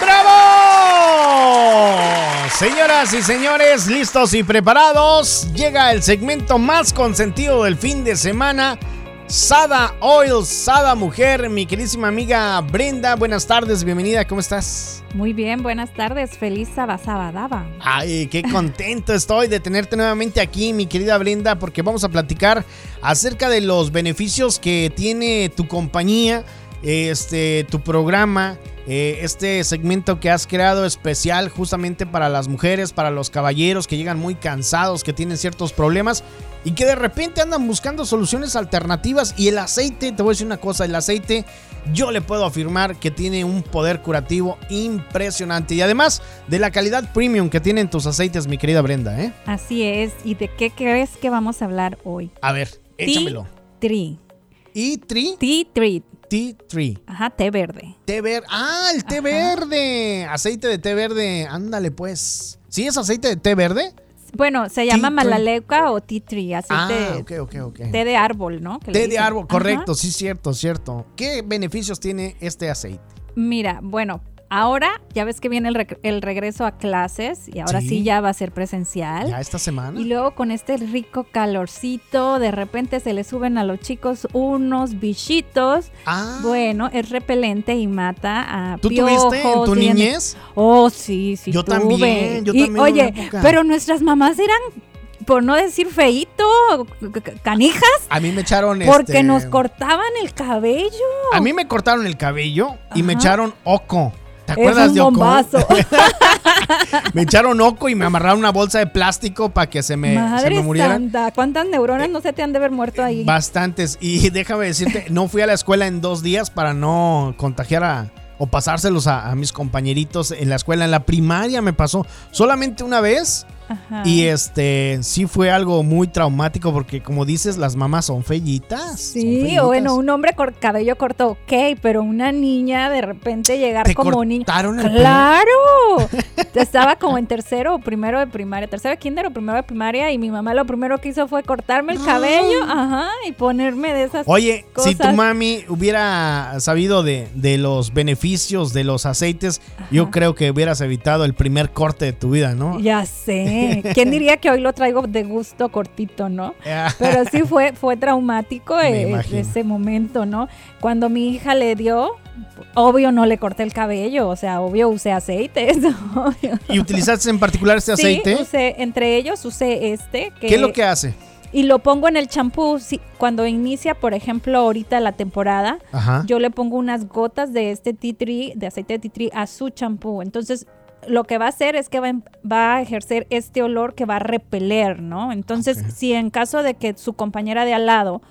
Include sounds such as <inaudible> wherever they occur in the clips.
¡Bravo! Señoras y señores, listos y preparados, llega el segmento más consentido del fin de semana. Sada Oil, Sada Mujer, mi queridísima amiga Brenda, buenas tardes, bienvenida, ¿cómo estás? Muy bien, buenas tardes, feliz Sabasabadaba. Ay, qué contento estoy de tenerte nuevamente aquí, mi querida Brenda, porque vamos a platicar acerca de los beneficios que tiene tu compañía, este, tu programa, eh, este segmento que has creado especial justamente para las mujeres, para los caballeros que llegan muy cansados, que tienen ciertos problemas y que de repente andan buscando soluciones alternativas. Y el aceite, te voy a decir una cosa, el aceite yo le puedo afirmar que tiene un poder curativo impresionante. Y además de la calidad premium que tienen tus aceites, mi querida Brenda. ¿eh? Así es. ¿Y de qué crees que vamos a hablar hoy? A ver, échamelo. Tea tree. ¿Y tree? Tea tree. Tea tree. Ajá, té verde. Té verde. Ah, el té verde. Aceite de té verde. Ándale, pues. ¿Sí es aceite de té verde? Bueno, se llama malaleuca o tea tree, aceite ah, ok, ok, ok. té de árbol, ¿no? Té de árbol, correcto, sí, cierto, cierto. ¿Qué beneficios tiene este aceite? Mira, bueno, Ahora ya ves que viene el, regreso a clases y ahora sí. ya va a ser presencial. Ya esta semana. Y luego con este rico calorcito, de repente se le suben a los chicos unos bichitos. Ah. Bueno, es repelente y mata a ¿Tú tuviste en tu niñez? Oh, sí, sí. Yo también, yo también. Oye, pero nuestras mamás eran por no decir feito, canijas. A mí me echaron Porque este nos cortaban el cabello. A mí me cortaron el cabello y me echaron oco. ¿Te acuerdas un de Oco? bombazo. <laughs> me echaron Oco y me amarraron una bolsa de plástico para que se me, Madre se me murieran. Santa, ¿cuántas neuronas no se te han de haber muerto ahí? Bastantes. Y <laughs> déjame decirte, no fui a la escuela en dos días para no contagiar a, o pasárselos a, a mis compañeritos en la escuela. En la primaria me pasó solamente una vez y este sí fue algo muy traumático porque como dices, las mamás son fellitas. Sí, o bueno, un hombre con cabello corto, ok, pero una niña de repente llegar como niña. ¡Claro! <laughs> Estaba como en tercero o primero de primaria, tercero de kinder o primero de primaria y mi mamá lo primero que hizo fue cortarme el cabello, ajá, y ponerme de esas Oye, si tu mami hubiera sabido de, de los beneficios de los aceites, yo creo que hubieras evitado el primer corte de tu vida, ¿no? Ya sé. <laughs> ¿Quién diría que hoy lo traigo de gusto cortito, no? <laughs> Pero sí fue, fue traumático eh, ese momento, ¿no? Cuando mi hija le dio, obvio no le corté el cabello, o sea, obvio usé aceites. <laughs> ¿Y utilizaste en particular este aceite? Sí, usé, entre ellos usé este. ¿Qué es lo que hace? Y lo pongo en el champú. cuando inicia, por ejemplo, ahorita la temporada, yo le pongo unas gotas de este tea tree, de aceite de tea tree, a su champú. Entonces, lo que va a hacer es que va, va, a ejercer este olor que va a repeler, ¿no? Entonces, si en caso de que su compañera de al lado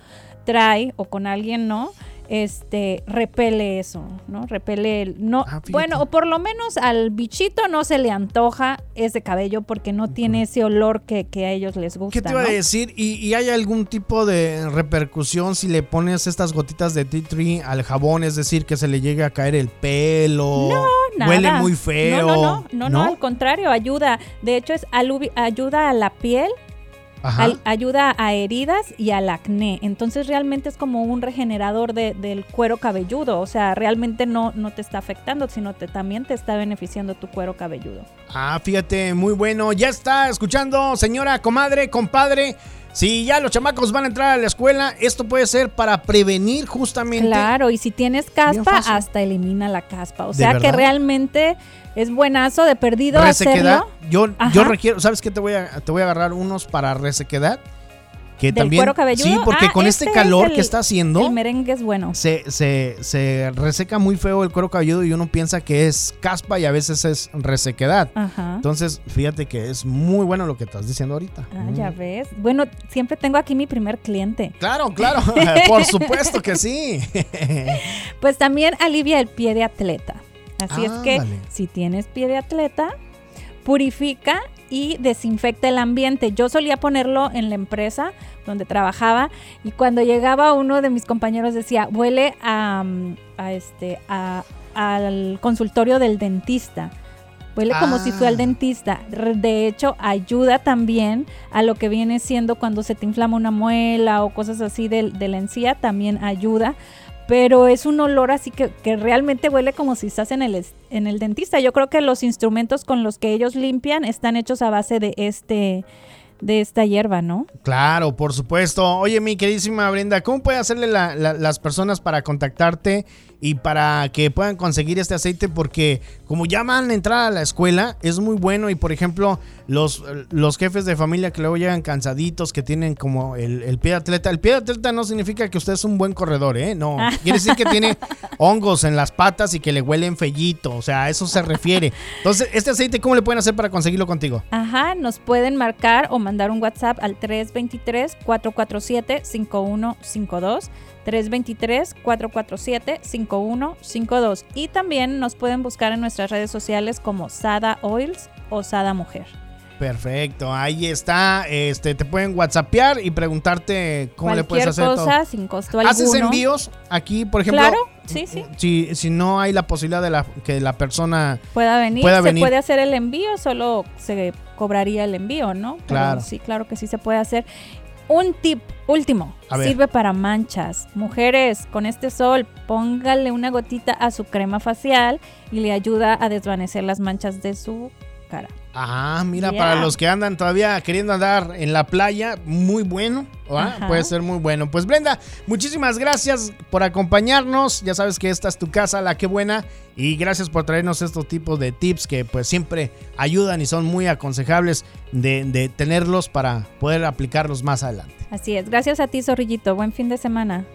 trae o con alguien no, este repele eso, ¿no? Repele el, no, ah, bueno, o por lo menos al bichito no se le antoja ese cabello porque no tiene ese olor que, a ellos les gusta. ¿Qué te iba a decir? ¿Y, hay algún tipo de repercusión si le pones estas gotitas de tea tree al jabón? Es decir, que se le llegue a caer el pelo. No, nada. Huele muy feo. No, no, no, no, no, al contrario, ayuda. De hecho, es ayuda a la piel ayuda a heridas y al acné. Entonces realmente es como un regenerador del cuero cabelludo. O sea, realmente no, no te está afectando, sino te, también te está beneficiando tu cuero cabelludo. Ah, fíjate, muy bueno. Ya está escuchando, señora, comadre, compadre. Si ya los chamacos van a entrar a la escuela, esto puede ser para prevenir justamente. Claro, y si tienes caspa, hasta elimina la caspa. O sea que realmente es buenazo de perdido hacerlo. Yo, yo requiero, ¿sabes qué? Te voy, a, te voy a agarrar unos para resequedad que también, cuero cabelludo? Sí, porque con este, este calor que está haciendo. El merengue es bueno. Se, se, se, reseca muy feo el cuero cabelludo y uno piensa que es caspa y a veces es resequedad. Ajá. Entonces, fíjate que es muy bueno lo que estás diciendo ahorita. Ah, ya ves. Bueno, siempre tengo aquí mi primer cliente. Claro, <laughs> claro. <laughs> Por supuesto que sí. <laughs> pues también alivia el pie de atleta. Así es que si tienes pie de atleta, purifica y desinfecta el ambiente. Yo solía ponerlo en la empresa donde trabajaba y cuando llegaba uno de mis compañeros decía, huele a, este, al consultorio del dentista. Huele como si fuera al ah. dentista. De hecho, ayuda también a lo que viene siendo cuando se te inflama una muela o cosas así de, de la encía, también ayuda pero es un olor así que, que, realmente huele como si estás en el, en el dentista. Yo creo que los instrumentos con los que ellos limpian están hechos a base de este de esta hierba, ¿no? Claro, por supuesto. Oye, mi queridísima Brenda, ¿cómo puede hacerle las personas para contactarte y para que puedan conseguir este aceite porque como ya van a entrar a la escuela es muy bueno. Y por ejemplo los, los jefes de familia que luego llegan cansaditos que tienen como el, pie de atleta. El pie de atleta no significa que usted es un buen corredor eh no ah. quiere decir que tiene <laughs> hongos en las patas y que le huelen fellito o sea a eso se refiere. Entonces este aceite cómo le pueden hacer para conseguirlo contigo ajá nos pueden marcar o mandar un WhatsApp al 323 447 5152 323-447-5152. Y también nos pueden buscar en nuestras redes sociales como Sada Oils o Sada Mujer. Perfecto, ahí está. Este, te pueden whatsappear y preguntarte cómo le puedes hacer cosa, sin costo alguno. ¿Haces envíos aquí, por ejemplo? Claro, sí, sí. Si, si no hay la posibilidad de la, que la persona pueda venir, se puede hacer el envío, solo se cobraría el envío, ¿no? claro. Sí, claro que sí se puede hacer. Un tip último, sirve para manchas. Mujeres, con este sol, póngale una gotita a su crema facial y le ayuda a desvanecer las manchas de su cara. Ah, mira, para los que andan todavía queriendo andar en la playa, muy bueno. Puede ser muy bueno. Pues Brenda, muchísimas gracias por acompañarnos. Ya sabes que esta es tu casa, la que buena. Y gracias por traernos estos tipos de tips que pues siempre ayudan y son muy aconsejables de, de tenerlos para poder aplicarlos más adelante. Así es. Gracias a ti, Zorrillito. Buen fin de semana.